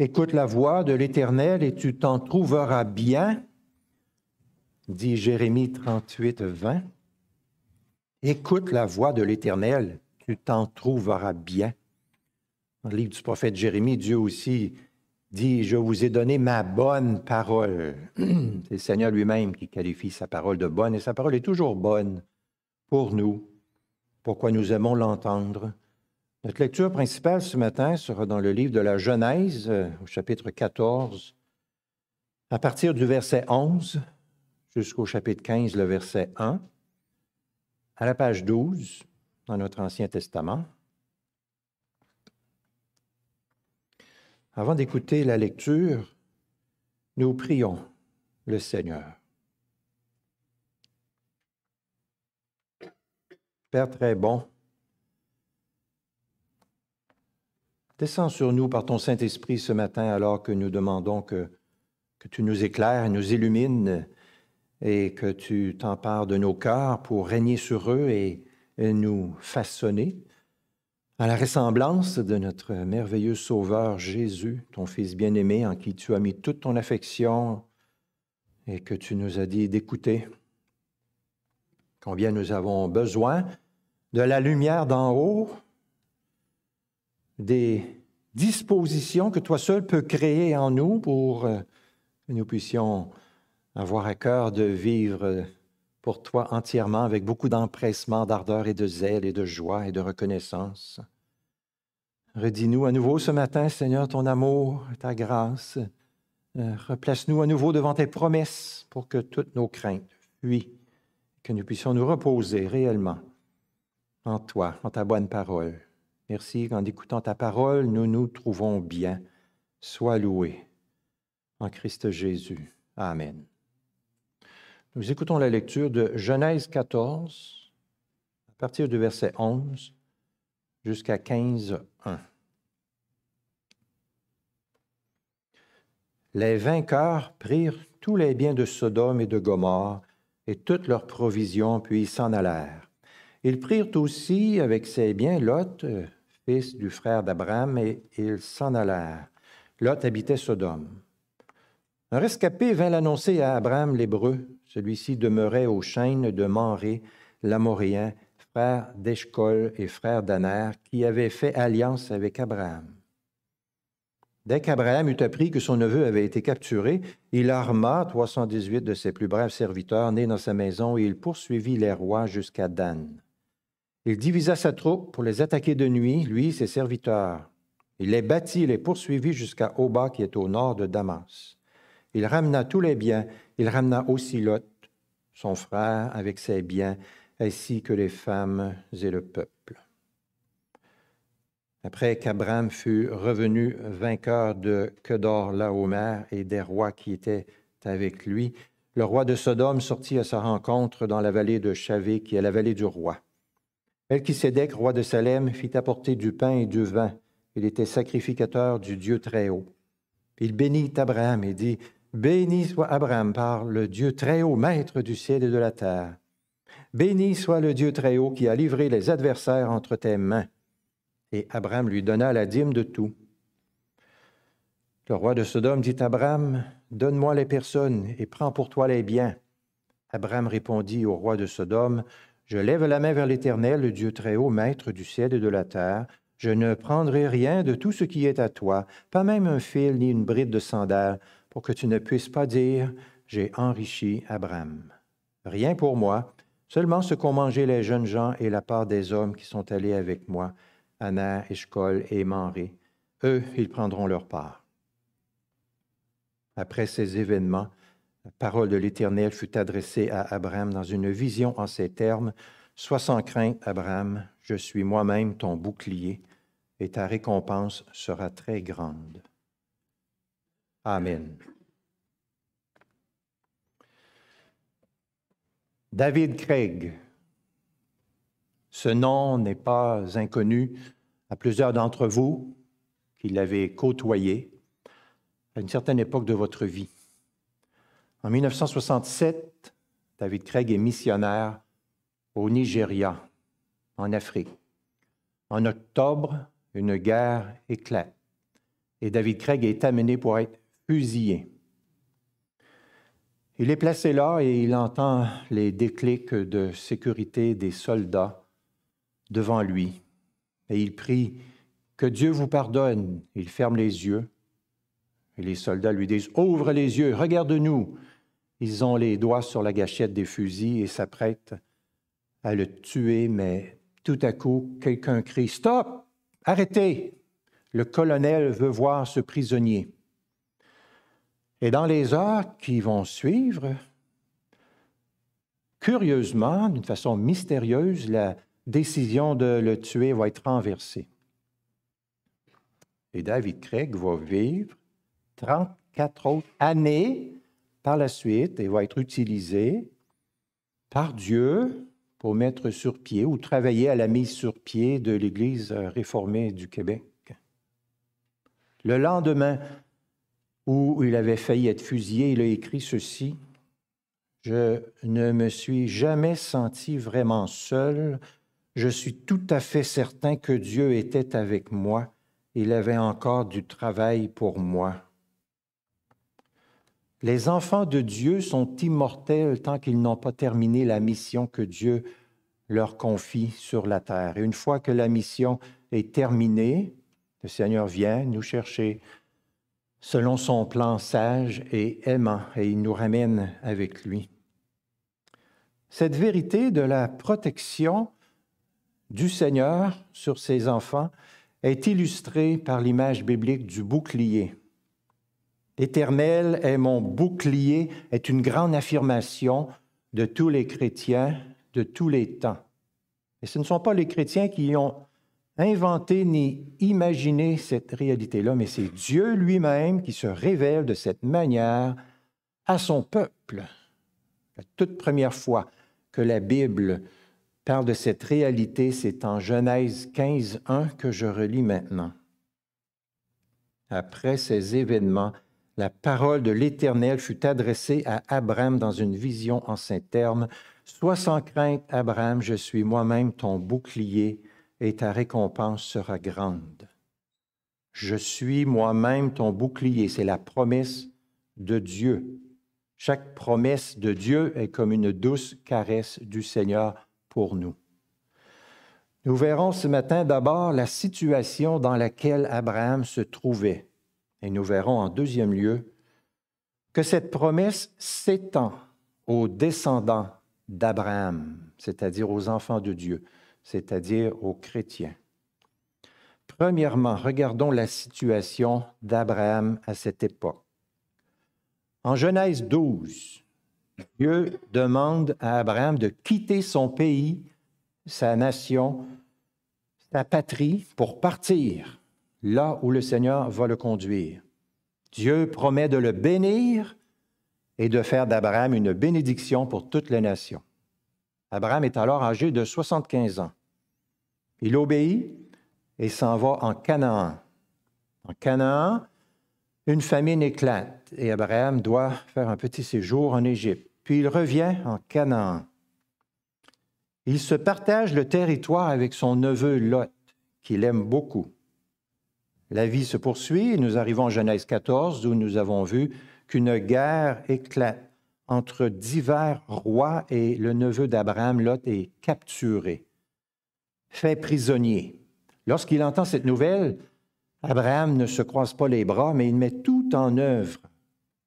Écoute la voix de l'Éternel et tu t'en trouveras bien, dit Jérémie 38, 20. Écoute la voix de l'Éternel, tu t'en trouveras bien. Dans le livre du prophète Jérémie, Dieu aussi dit, je vous ai donné ma bonne parole. C'est le Seigneur lui-même qui qualifie sa parole de bonne, et sa parole est toujours bonne pour nous. Pourquoi nous aimons l'entendre? Notre lecture principale ce matin sera dans le livre de la Genèse, euh, au chapitre 14, à partir du verset 11 jusqu'au chapitre 15, le verset 1, à la page 12 dans notre Ancien Testament. Avant d'écouter la lecture, nous prions le Seigneur. Père très bon, Descends sur nous par ton Saint-Esprit ce matin alors que nous demandons que, tu nous éclaires et nous illumines et que tu t'empares de nos cœurs pour régner sur eux et, nous façonner à la ressemblance de notre merveilleux Sauveur Jésus, ton Fils bien-aimé, en qui tu as mis toute ton affection et que tu nous as dit d'écouter. Combien nous avons besoin de la lumière d'en haut des dispositions que toi seul peux créer en nous pour euh, que nous puissions avoir à cœur de vivre pour toi entièrement avec beaucoup d'empressement, d'ardeur et de zèle et de joie et de reconnaissance. Redis-nous à nouveau ce matin, Seigneur, ton amour, ta grâce. Euh, replace-nous à nouveau devant tes promesses pour que toutes nos craintes fuient, que nous puissions nous reposer réellement en toi, en ta bonne parole. Merci qu'en écoutant ta parole, nous nous trouvons bien. Sois loué en Christ Jésus. Amen. Nous écoutons la lecture de Genèse 14, à partir du verset 11 jusqu'à 15, 1. Les vainqueurs prirent tous les biens de Sodome et de Gomorre et toutes leurs provisions, puis s'en allèrent. Ils prirent aussi avec ses biens Lot, fils du frère d'Abraham, et ils s'en allèrent. Lot habitait Sodome. Un rescapé vint l'annoncer à Abraham l'Hébreu. Celui-ci demeurait aux chaînes de Manré, l'Amoréen, frère d'Eshcol et frère d'Aner, qui avait fait alliance avec Abraham. Dès qu'Abraham eut appris que son neveu avait été capturé, il arma 318 de ses plus braves serviteurs nés dans sa maison et il poursuivit les rois jusqu'à Dan. Il divisa sa troupe pour les attaquer de nuit, lui et ses serviteurs. Il les battit et les poursuivit jusqu'à Oba, qui est au nord de Damas. Il ramena tous les biens. Il ramena aussi Lot, son frère, avec ses biens, ainsi que les femmes et le peuple. Après qu'Abraham fut revenu vainqueur de Kedor Laomer et des rois qui étaient avec lui, le roi de Sodome sortit à sa rencontre dans la vallée de Chavé, qui est la vallée du roi. Melchisédek, roi de Salem, fit apporter du pain et du vin. Il était sacrificateur du Dieu Très-Haut. Il bénit Abraham et dit, Béni soit Abraham par le Dieu Très-Haut, maître du ciel et de la terre. Béni soit le Dieu Très-Haut qui a livré les adversaires entre tes mains. Et Abraham lui donna la dîme de tout. Le roi de Sodome dit à Abraham, Donne-moi les personnes et prends pour toi les biens. Abraham répondit au roi de Sodome, je lève la main vers l'Éternel, le Dieu très haut, maître du ciel et de la terre. Je ne prendrai rien de tout ce qui est à toi, pas même un fil ni une bride de sandales, pour que tu ne puisses pas dire J'ai enrichi Abraham. Rien pour moi, seulement ce qu'ont mangé les jeunes gens et la part des hommes qui sont allés avec moi, Anna, Eshcol et Manré. Eux, ils prendront leur part. Après ces événements, la parole de l'Éternel fut adressée à Abraham dans une vision en ces termes. Sois sans crainte, Abraham, je suis moi-même ton bouclier, et ta récompense sera très grande. Amen. David Craig. Ce nom n'est pas inconnu à plusieurs d'entre vous qui l'avez côtoyé à une certaine époque de votre vie. En 1967, David Craig est missionnaire au Nigeria, en Afrique. En octobre, une guerre éclate et David Craig est amené pour être fusillé. Il est placé là et il entend les déclics de sécurité des soldats devant lui. Et il prie que Dieu vous pardonne. Il ferme les yeux. Et les soldats lui disent, Ouvre les yeux, regarde-nous. Ils ont les doigts sur la gâchette des fusils et s'apprêtent à le tuer, mais tout à coup, quelqu'un crie, Stop, arrêtez. Le colonel veut voir ce prisonnier. Et dans les heures qui vont suivre, curieusement, d'une façon mystérieuse, la décision de le tuer va être renversée. Et David Craig va vivre 34 autres années par la suite et va être utilisé par Dieu pour mettre sur pied ou travailler à la mise sur pied de l'Église réformée du Québec. Le lendemain où il avait failli être fusillé, il a écrit ceci. Je ne me suis jamais senti vraiment seul. Je suis tout à fait certain que Dieu était avec moi. Il avait encore du travail pour moi. Les enfants de Dieu sont immortels tant qu'ils n'ont pas terminé la mission que Dieu leur confie sur la terre. Et une fois que la mission est terminée, le Seigneur vient nous chercher selon son plan sage et aimant, et il nous ramène avec lui. Cette vérité de la protection du Seigneur sur ses enfants est illustrée par l'image biblique du bouclier. L'Éternel est mon bouclier est une grande affirmation de tous les chrétiens de tous les temps. Et ce ne sont pas les chrétiens qui ont inventé ni imaginé cette réalité-là, mais c'est Dieu lui-même qui se révèle de cette manière à son peuple. La toute première fois que la Bible parle de cette réalité, c'est en Genèse 15, 1 que je relis maintenant. Après ces événements, la parole de l'Éternel fut adressée à Abraham dans une vision en ces termes. Sois sans crainte, Abraham, je suis moi-même ton bouclier et ta récompense sera grande. Je suis moi-même ton bouclier, c'est la promesse de Dieu. Chaque promesse de Dieu est comme une douce caresse du Seigneur pour nous. Nous verrons ce matin d'abord la situation dans laquelle Abraham se trouvait. Et nous verrons en deuxième lieu que cette promesse s'étend aux descendants d'Abraham, c'est-à-dire aux enfants de Dieu c'est-à-dire aux chrétiens. Premièrement, regardons la situation d'Abraham à cette époque. En Genèse 12, Dieu demande à Abraham de quitter son pays, sa nation, sa patrie pour partir là où le Seigneur va le conduire. Dieu promet de le bénir et de faire d'Abraham une bénédiction pour toute la nation. Abraham est alors âgé de 75 ans. Il obéit et s'en va en Canaan. En Canaan, une famine éclate et Abraham doit faire un petit séjour en Égypte. Puis il revient en Canaan. Il se partage le territoire avec son neveu Lot, qu'il aime beaucoup. La vie se poursuit et nous arrivons en Genèse 14 où nous avons vu qu'une guerre éclate entre divers rois et le neveu d'Abraham, Lot, est capturé, fait prisonnier. Lorsqu'il entend cette nouvelle, Abraham ne se croise pas les bras, mais il met tout en œuvre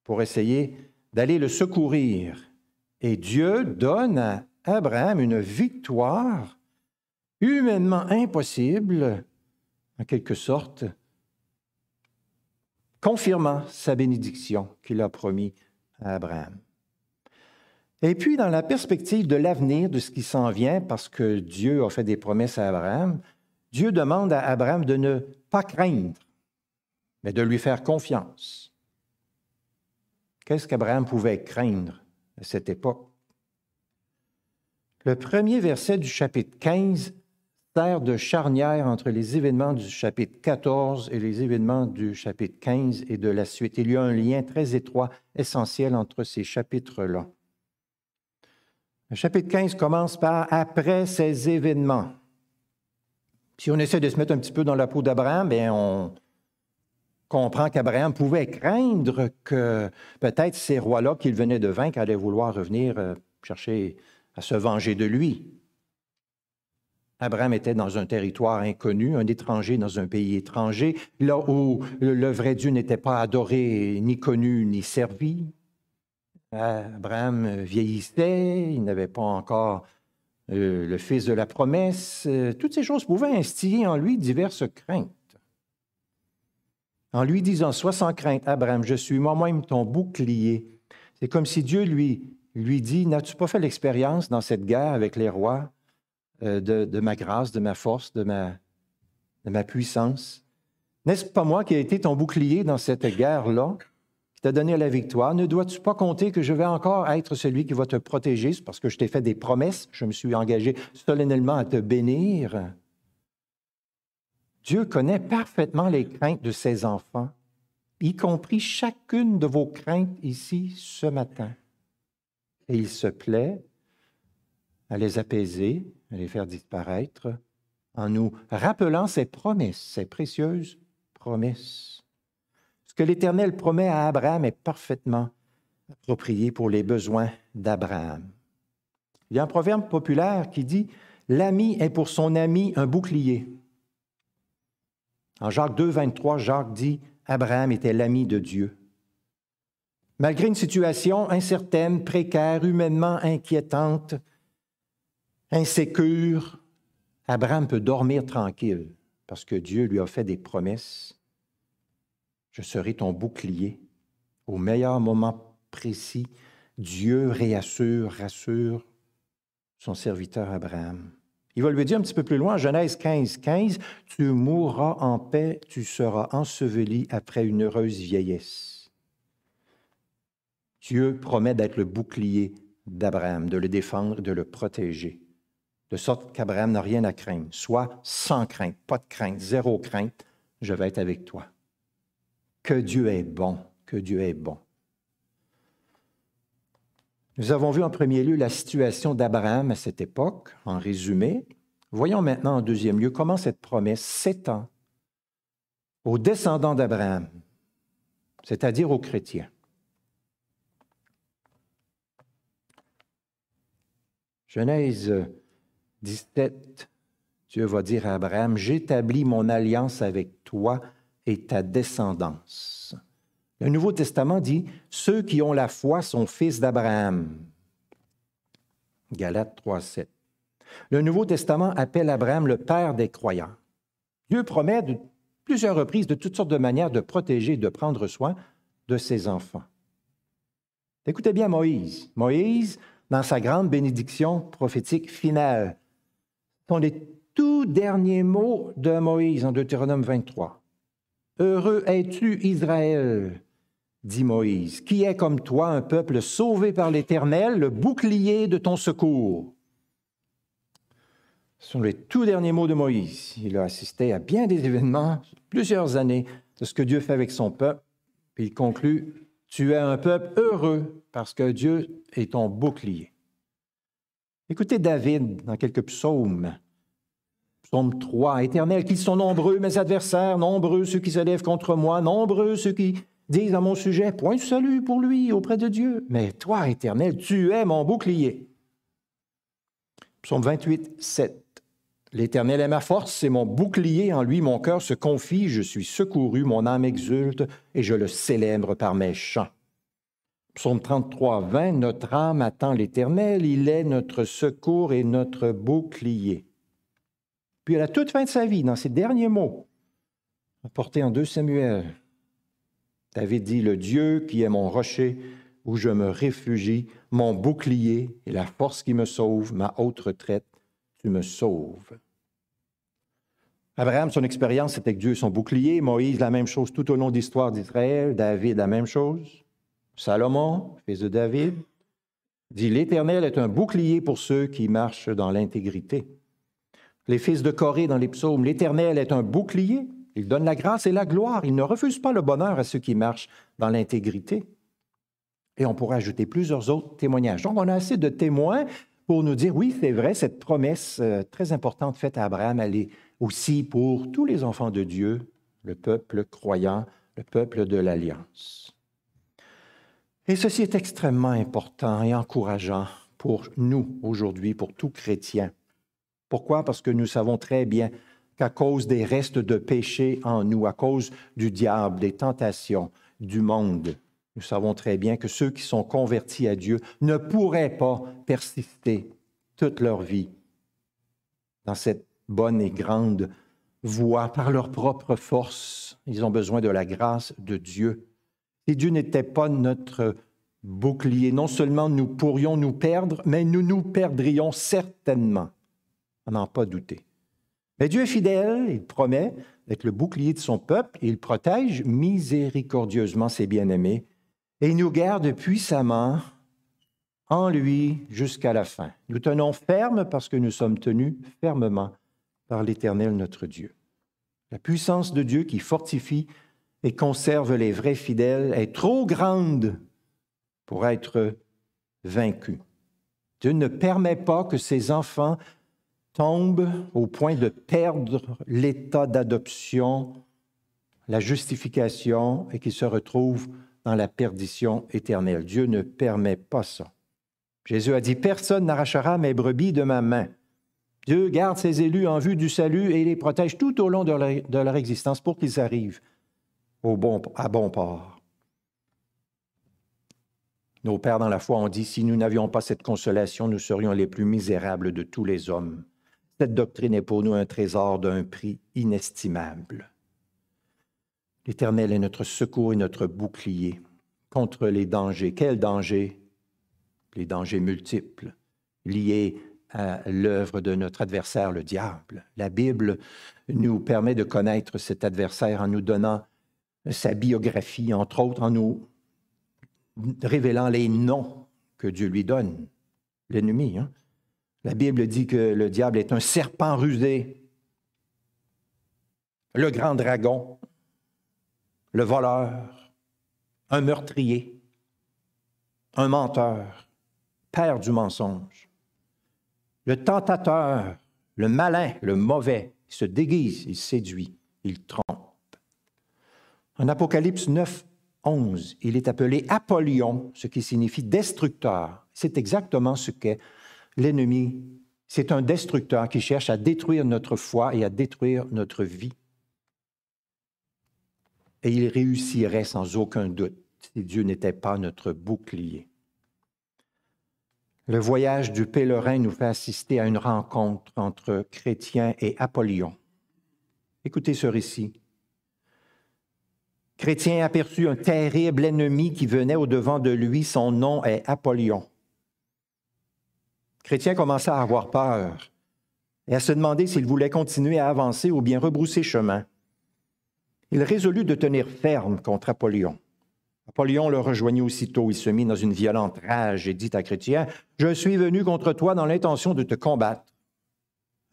pour essayer d'aller le secourir. Et Dieu donne à Abraham une victoire humainement impossible, en quelque sorte, confirmant sa bénédiction qu'il a promis à Abraham. Et puis, dans la perspective de l'avenir, de ce qui s'en vient, parce que Dieu a fait des promesses à Abraham, Dieu demande à Abraham de ne pas craindre, mais de lui faire confiance. Qu'est-ce qu'Abraham pouvait craindre à cette époque? Le premier verset du chapitre 15 de charnière entre les événements du chapitre 14 et les événements du chapitre 15 et de la suite. Il y a un lien très étroit, essentiel entre ces chapitres-là. Le chapitre 15 commence par après ces événements. Si on essaie de se mettre un petit peu dans la peau d'Abraham, bien on, comprend qu'Abraham pouvait craindre que peut-être ces rois-là qu'il venait de vaincre allaient vouloir revenir euh, chercher à se venger de lui. Abraham était dans un territoire inconnu, un étranger dans un pays étranger, là où le vrai Dieu n'était pas adoré, ni connu, ni servi. Abraham vieillissait, il n'avait pas encore euh, le fils de la promesse. Toutes ces choses pouvaient instiller en lui diverses craintes. En lui disant, Sois sans crainte, Abraham, je suis moi-même ton bouclier. C'est comme si Dieu lui, lui dit, N'as-tu pas fait l'expérience dans cette guerre avec les rois? Euh, de, ma grâce, de ma force, de ma, de ma puissance? N'est-ce pas moi qui ai été ton bouclier dans cette guerre-là, qui t'a donné la victoire? Ne dois-tu pas compter que je vais encore être celui qui va te protéger? C'est parce que je t'ai fait des promesses, je me suis engagé solennellement à te bénir. Dieu connaît parfaitement les craintes de ses enfants, y compris chacune de vos craintes ici ce matin. Et il se plaît à les apaiser, à les faire disparaître, en nous rappelant ses promesses, ses précieuses promesses. Ce que l'Éternel promet à Abraham est parfaitement approprié pour les besoins d'Abraham. Il y a un proverbe populaire qui dit L'ami est pour son ami un bouclier. En Jacques 2, 23, Jacques dit Abraham était l'ami de Dieu. Malgré une situation incertaine, précaire, humainement inquiétante, insécure, Abraham peut dormir tranquille parce que Dieu lui a fait des promesses. Je serai ton bouclier. Au meilleur moment précis, Dieu réassure, rassure son serviteur Abraham. Il va lui dire un petit peu plus loin, Genèse 15, 15, Tu mourras en paix, tu seras enseveli après une heureuse vieillesse. Dieu promet d'être le bouclier d'Abraham, de le défendre, de le protéger, de sorte qu'Abraham n'a rien à craindre, soit sans crainte, pas de crainte, zéro crainte, je vais être avec toi. Que Dieu est bon, que Dieu est bon. Nous avons vu en premier lieu la situation d'Abraham à cette époque, en résumé. Voyons maintenant en deuxième lieu comment cette promesse s'étend aux descendants d'Abraham, c'est-à-dire aux chrétiens. Genèse 17, Dieu va dire à Abraham, j'établis mon alliance avec toi et ta descendance. Le Nouveau Testament dit, ceux qui ont la foi sont fils d'Abraham. Galates 3, 7. Le Nouveau Testament appelle Abraham le père des croyants. Dieu promet de plusieurs reprises, de toutes sortes de manières, de protéger, de prendre soin de ses enfants. Écoutez bien Moïse. Moïse, dans sa grande bénédiction prophétique finale, sont les tout derniers mots de Moïse en Deutéronome 23. Heureux es-tu, Israël, dit Moïse, qui est comme toi un peuple sauvé par l'Éternel, le bouclier de ton secours. Ce sont les tout derniers mots de Moïse. Il a assisté à bien des événements, plusieurs années, de ce que Dieu fait avec son peuple. Il conclut, tu es un peuple heureux parce que Dieu est ton bouclier. Écoutez David dans quelques psaumes. Psaume 3, Éternel, qu'ils sont nombreux mes adversaires, nombreux ceux qui se lèvent contre moi, nombreux ceux qui disent à mon sujet, point de salut pour lui auprès de Dieu. Mais toi, Éternel, tu es mon bouclier. Psaume 28, 7. L'Éternel est ma force, c'est mon bouclier, en lui mon cœur se confie, je suis secouru, mon âme exulte, et je le célèbre par mes chants. Psaume 33, 20, Notre âme attend l'Éternel, il est notre secours et notre bouclier. Puis à la toute fin de sa vie, dans ses derniers mots, apportés en 2 Samuel, David dit, Le Dieu qui est mon rocher, où je me réfugie, mon bouclier et la force qui me sauve, ma haute retraite, tu me sauves. Abraham, son expérience, c'était que Dieu son bouclier. Moïse, la même chose tout au long de l'histoire d'Israël. David, la même chose. Salomon, fils de David, dit L'Éternel est un bouclier pour ceux qui marchent dans l'intégrité. Les fils de Corée dans les psaumes, l'Éternel est un bouclier. Il donne la grâce et la gloire. Il ne refuse pas le bonheur à ceux qui marchent dans l'intégrité. Et on pourrait ajouter plusieurs autres témoignages. Donc, on a assez de témoins pour nous dire, oui, c'est vrai, cette promesse euh, très importante faite à Abraham, elle est aussi pour tous les enfants de Dieu, le peuple croyant, le peuple de l'Alliance. Et ceci est extrêmement important et encourageant pour nous aujourd'hui, pour tout chrétien. Pourquoi? Parce que nous savons très bien qu'à cause des restes de péché en nous, à cause du diable, des tentations, du monde, nous savons très bien que ceux qui sont convertis à Dieu ne pourraient pas persister toute leur vie dans cette bonne et grande voie par leur propre force. Ils ont besoin de la grâce de Dieu. Si Dieu n'était pas notre bouclier, non seulement nous pourrions nous perdre, mais nous nous perdrions certainement. On n'en pas douter. Mais Dieu est fidèle, il promet d'être le bouclier de son peuple, il protège miséricordieusement ses bien-aimés, et il nous garde puissamment en lui jusqu'à la fin. Nous tenons ferme parce que nous sommes tenus fermement par l'Éternel notre Dieu. La puissance de Dieu qui fortifie et conserve les vrais fidèles est trop grande pour être vaincue. Dieu ne permet pas que ses enfants tombent au point de perdre l'état d'adoption, la justification et qu'ils se retrouvent dans la perdition éternelle. Dieu ne permet pas ça. Jésus a dit, Personne n'arrachera mes brebis de ma main. Dieu garde ses élus en vue du salut et les protège tout au long de leur, existence pour qu'ils arrivent bon, à bon port. Nos pères dans la foi ont dit, si nous n'avions pas cette consolation, nous serions les plus misérables de tous les hommes. Cette doctrine est pour nous un trésor d'un prix inestimable. L'Éternel est notre secours et notre bouclier contre les dangers. Quels dangers? Les dangers multiples liés à l'œuvre de notre adversaire, le diable. La Bible nous permet de connaître cet adversaire en nous donnant sa biographie, entre autres en nous révélant les noms que Dieu lui donne. L'ennemi. Hein? La Bible dit que le diable est un serpent rusé, le grand dragon, le voleur, un meurtrier, un menteur, père du mensonge. Le tentateur, le malin, le mauvais, il se déguise, il séduit, il trompe. En Apocalypse 9, 11, il est appelé Apollyon, ce qui signifie destructeur. C'est exactement ce qu'est l'ennemi. C'est un destructeur qui cherche à détruire notre foi et à détruire notre vie et il réussirait sans aucun doute si Dieu n'était pas notre bouclier. Le voyage du pèlerin nous fait assister à une rencontre entre Chrétien et Apollyon. Écoutez ce récit. Chrétien aperçut un terrible ennemi qui venait au-devant de lui. Son nom est Apollyon. Chrétien commença à avoir peur et à se demander s'il voulait continuer à avancer ou bien rebrousser chemin il résolut de tenir ferme contre Apollyon. Apollyon le rejoignit aussitôt. Il se mit dans une violente rage et dit à Chrétien, Je suis venu contre toi dans l'intention de te combattre.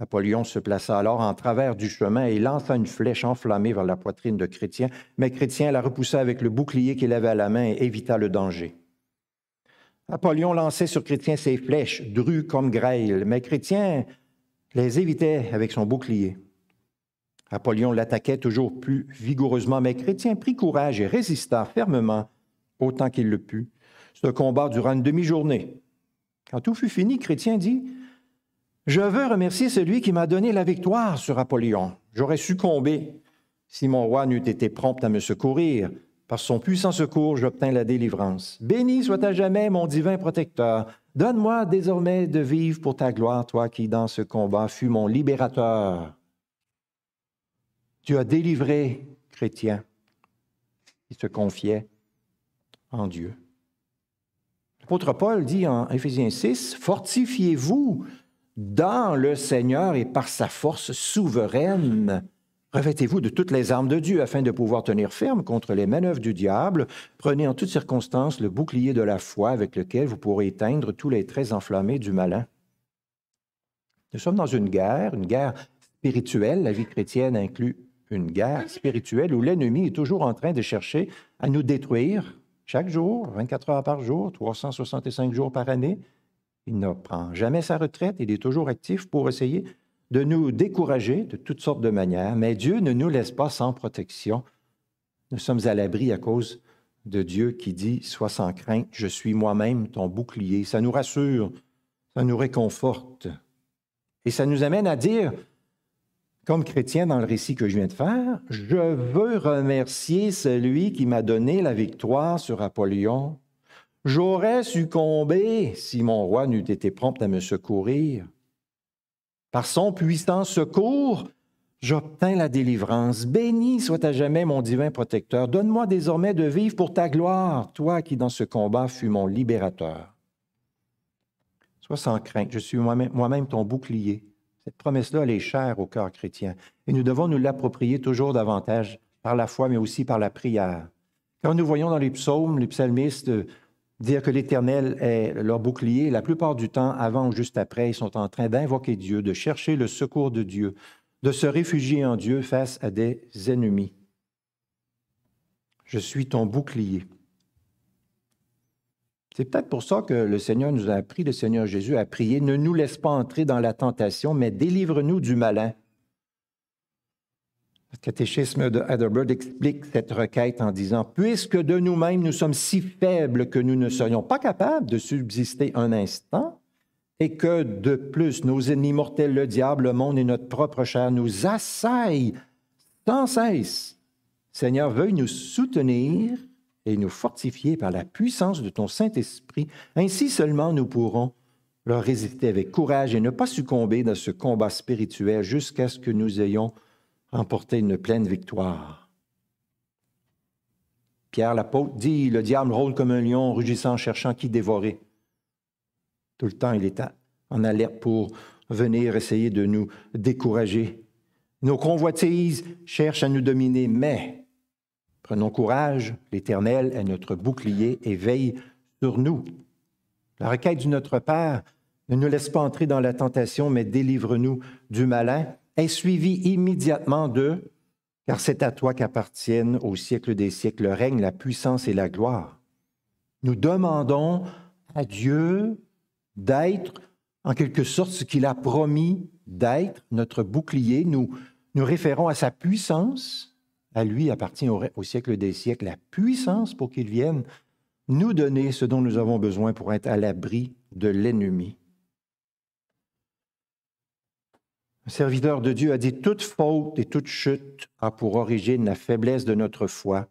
Apollyon se plaça alors en travers du chemin et lança une flèche enflammée vers la poitrine de Chrétien, mais Chrétien la repoussa avec le bouclier qu'il avait à la main et évita le danger. Apollyon lançait sur Chrétien ses flèches, drues comme grêle, mais Chrétien les évitait avec son bouclier. Apollyon l'attaquait toujours plus vigoureusement, mais Chrétien prit courage et résista fermement autant qu'il le put. Ce combat dura une demi-journée. Quand tout fut fini, Chrétien dit Je veux remercier celui qui m'a donné la victoire sur Apollyon. J'aurais succombé si mon roi n'eût été prompt à me secourir. Par son puissant secours, j'obtins la délivrance. Béni soit à jamais mon divin protecteur. Donne-moi désormais de vivre pour ta gloire, toi qui, dans ce combat, fus mon libérateur. Tu as délivré chrétien qui se confiait en Dieu. L'apôtre Paul dit en Éphésiens 6, Fortifiez-vous dans le Seigneur et par sa force souveraine. Revêtez-vous de toutes les armes de Dieu afin de pouvoir tenir ferme contre les manœuvres du diable. Prenez en toutes circonstances le bouclier de la foi avec lequel vous pourrez éteindre tous les traits enflammés du malin. Nous sommes dans une guerre, une guerre spirituelle. La vie chrétienne inclut une guerre spirituelle où l'ennemi est toujours en train de chercher à nous détruire chaque jour, 24 heures par jour, 365 jours par année. Il ne prend jamais sa retraite, il est toujours actif pour essayer de nous décourager de toutes sortes de manières, mais Dieu ne nous laisse pas sans protection. Nous sommes à l'abri à cause de Dieu qui dit Sois sans crainte, je suis moi-même ton bouclier. Ça nous rassure, ça nous réconforte. Et ça nous amène à dire, comme chrétien dans le récit que je viens de faire, je veux remercier celui qui m'a donné la victoire sur Apollyon. J'aurais succombé si mon roi n'eût été prompt à me secourir. Par son puissant secours, j'obtins la délivrance. Béni soit à jamais mon divin protecteur. Donne-moi désormais de vivre pour ta gloire, toi qui dans ce combat fus mon libérateur. Sois sans crainte, je suis moi-même ton bouclier. Cette promesse-là, elle est chère au cœur chrétien. Et nous devons nous l'approprier toujours davantage par la foi, mais aussi par la prière. Quand nous voyons dans les psaumes, les psalmistes dire que l'Éternel est leur bouclier, la plupart du temps, avant ou juste après, ils sont en train d'invoquer Dieu, de chercher le secours de Dieu, de se réfugier en Dieu face à des ennemis. Je suis ton bouclier. C'est peut-être pour ça que le Seigneur nous a appris, le Seigneur Jésus a prié, ne nous laisse pas entrer dans la tentation, mais délivre-nous du malin. Le catéchisme de Heidelberg explique cette requête en disant, puisque de nous-mêmes nous sommes si faibles que nous ne serions pas capables de subsister un instant, et que de plus nos ennemis mortels, le diable, le monde et notre propre chair nous assaillent sans cesse, Seigneur, veuille nous soutenir et nous fortifier par la puissance de ton Saint-Esprit. Ainsi seulement nous pourrons leur résister avec courage et ne pas succomber dans ce combat spirituel jusqu'à ce que nous ayons remporté une pleine victoire. Pierre l'apôtre dit, le diable rôle comme un lion, rugissant, cherchant qui dévorer. Tout le temps, il est en alerte pour venir essayer de nous décourager. Nos convoitises cherchent à nous dominer, mais Prenons courage, l'Éternel est notre bouclier et veille sur nous. La requête du Notre Père, ne nous laisse pas entrer dans la tentation, mais délivre-nous du malin, est suivie immédiatement de car c'est à toi qu'appartiennent au siècle des siècles le règne, la puissance et la gloire. Nous demandons à Dieu d'être en quelque sorte ce qu'il a promis d'être, notre bouclier. Nous nous référons à sa puissance, à lui appartient au, siècle des siècles la puissance pour qu'il vienne nous donner ce dont nous avons besoin pour être à l'abri de l'ennemi. Un serviteur de Dieu a dit, toute faute et toute chute a pour origine la faiblesse de notre foi.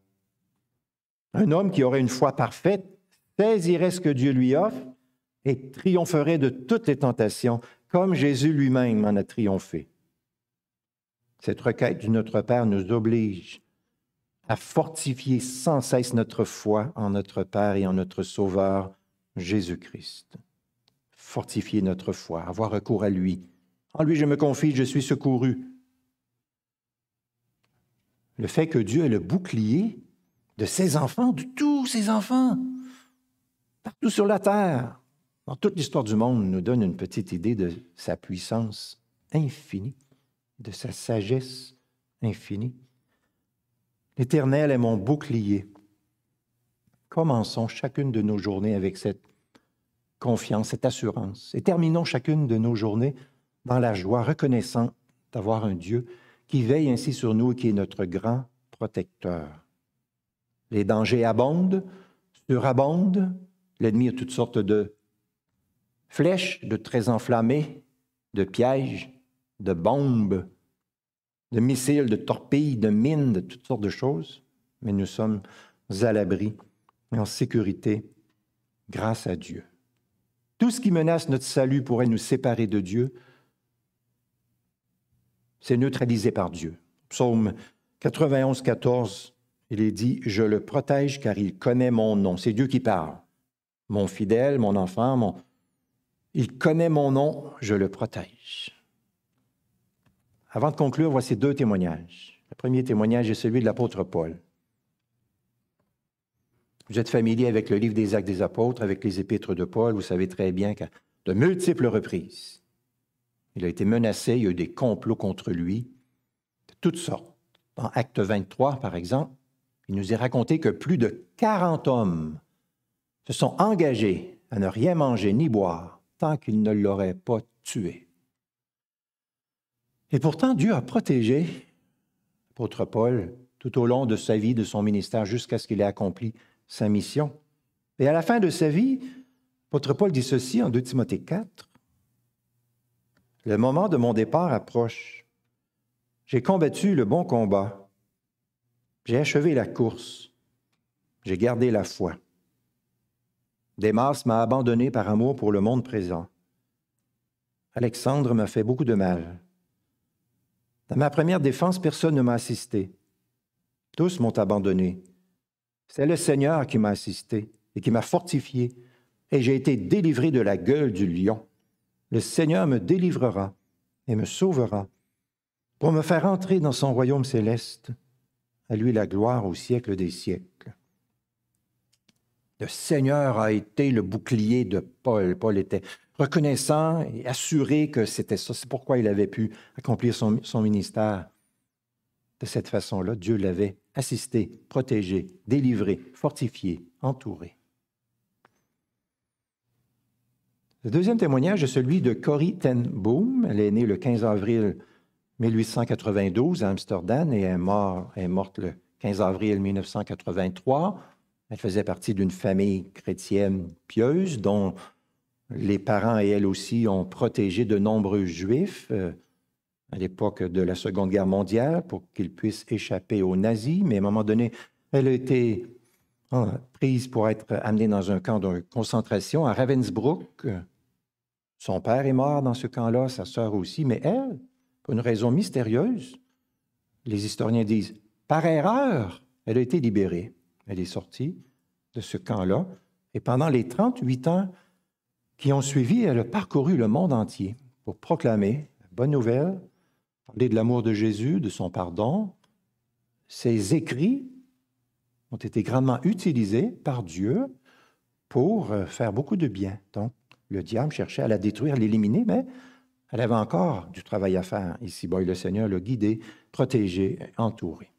Un homme qui aurait une foi parfaite saisirait ce que Dieu lui offre et triompherait de toutes les tentations, comme Jésus lui-même en a triomphé. Cette requête du Notre Père nous oblige à fortifier sans cesse notre foi en notre Père et en notre Sauveur Jésus-Christ. Fortifier notre foi, avoir recours à lui. En lui, je me confie, je suis secouru. Le fait que Dieu est le bouclier de ses enfants, de tous ses enfants, partout sur la terre, dans toute l'histoire du monde, nous donne une petite idée de sa puissance infinie de sa sagesse infinie. L'Éternel est mon bouclier. Commençons chacune de nos journées avec cette confiance, cette assurance, et terminons chacune de nos journées dans la joie, reconnaissant d'avoir un Dieu qui veille ainsi sur nous et qui est notre grand protecteur. Les dangers abondent, surabondent, l'ennemi a toutes sortes de flèches, de traits enflammés, de pièges, de bombes, de missiles, de torpilles, de mines, de toutes sortes de choses, mais nous sommes à l'abri et en sécurité grâce à Dieu. Tout ce qui menace notre salut pourrait nous séparer de Dieu, c'est neutralisé par Dieu. Psaume 91, 14, il est dit, Je le protège car il connaît mon nom. C'est Dieu qui parle. Mon fidèle, mon enfant, mon... il connaît mon nom, je le protège. Avant de conclure, voici deux témoignages. Le premier témoignage est celui de l'apôtre Paul. Vous êtes familier avec le livre des Actes des Apôtres, avec les épîtres de Paul. Vous savez très bien qu'à de multiples reprises, il a été menacé, il y a eu des complots contre lui, de toutes sortes. Dans Acte 23, par exemple, il nous est raconté que plus de 40 hommes se sont engagés à ne rien manger ni boire tant qu'ils ne l'auraient pas tué. Et pourtant, Dieu a protégé l'apôtre Paul tout au long de sa vie, de son ministère, jusqu'à ce qu'il ait accompli sa mission. Et à la fin de sa vie, votre Paul dit ceci en 2 Timothée 4. Le moment de mon départ approche. J'ai combattu le bon combat. J'ai achevé la course. J'ai gardé la foi. Démas m'a abandonné par amour pour le monde présent. Alexandre m'a fait beaucoup de mal. Dans ma première défense, personne ne m'a assisté. Tous m'ont abandonné. C'est le Seigneur qui m'a assisté et qui m'a fortifié, et j'ai été délivré de la gueule du lion. Le Seigneur me délivrera et me sauvera pour me faire entrer dans son royaume céleste. À lui la gloire au siècle des siècles. Le Seigneur a été le bouclier de Paul. Paul était reconnaissant et assuré que c'était ça. C'est pourquoi il avait pu accomplir son, son ministère. De cette façon-là, Dieu l'avait assisté, protégé, délivré, fortifié, entouré. Le deuxième témoignage est celui de Corrie ten Boom. Elle est née le 15 avril 1892 à Amsterdam et est, morte le 15 avril 1983. Elle faisait partie d'une famille chrétienne pieuse dont les parents et elle aussi ont protégé de nombreux juifs euh, à l'époque de la Seconde Guerre mondiale pour qu'ils puissent échapper aux nazis. Mais à un moment donné, elle a été hein, prise pour être amenée dans un camp de concentration à Ravensbrück. Son père est mort dans ce camp-là, sa sœur aussi, mais elle, pour une raison mystérieuse, les historiens disent, par erreur, elle a été libérée. Elle est sortie de ce camp-là. Et pendant les 38 ans qui ont suivi, elle a parcouru le monde entier pour proclamer la bonne nouvelle, parler de l'amour de Jésus, de son pardon. Ses écrits ont été grandement utilisés par Dieu pour euh, faire beaucoup de bien. Donc, le diable cherchait à la détruire, l'éliminer, mais elle avait encore du travail à faire ici. Bon, le Seigneur l'a guidé, protégé, entouré.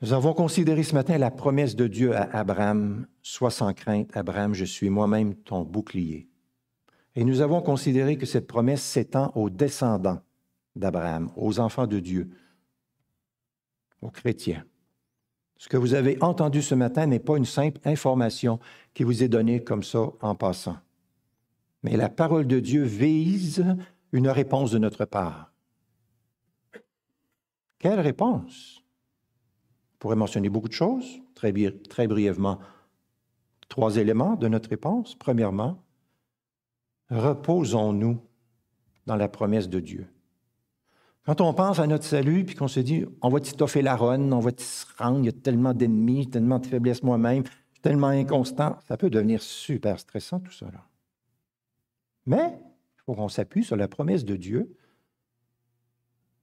Nous avons considéré ce matin la promesse de Dieu à Abraham. Sois sans crainte, Abraham, je suis moi-même ton bouclier. Et nous avons considéré que cette promesse s'étend aux descendants d'Abraham, aux enfants de Dieu, aux chrétiens. Ce que vous avez entendu ce matin n'est pas une simple information qui vous est donnée comme ça en passant. Mais la parole de Dieu vise une réponse de notre part. Quelle réponse? On pourrait mentionner beaucoup de choses, très, très brièvement. Trois éléments de notre réponse. Premièrement, reposons-nous dans la promesse de Dieu. Quand on pense à notre salut, puis qu'on se dit, on va t'étoffer la ronde, on va se rendre, il y a tellement d'ennemis, tellement de faiblesses moi-même, tellement inconstant, ça peut devenir super stressant tout ça. Mais il faut qu'on s'appuie sur la promesse de Dieu.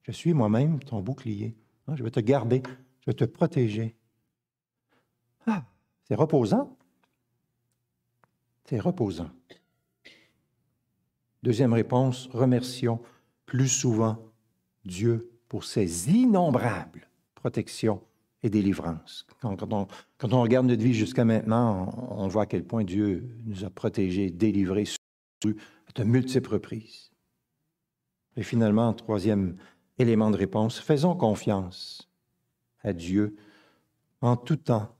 Je suis moi-même ton bouclier. Hein, je vais te garder, je vais te protéger. Ah, c'est reposant. C'est reposant. Deuxième réponse, remercions plus souvent Dieu pour ses innombrables protections et délivrances. Quand, on, regarde notre vie jusqu'à maintenant, on, voit à quel point Dieu nous a protégés, délivrés, à de multiples reprises. Et finalement, troisième élément de réponse, faisons confiance à Dieu en tout temps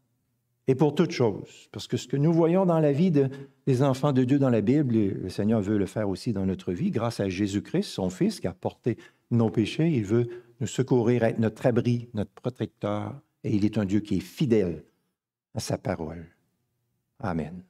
et pour toutes choses. Parce que ce que nous voyons dans la vie des enfants de Dieu dans la Bible, le Seigneur veut le faire aussi dans notre vie, grâce à Jésus-Christ, son Fils, qui a porté nos péchés. Il veut nous secourir, être notre abri, notre protecteur. Et il est un Dieu qui est fidèle à sa parole. Amen.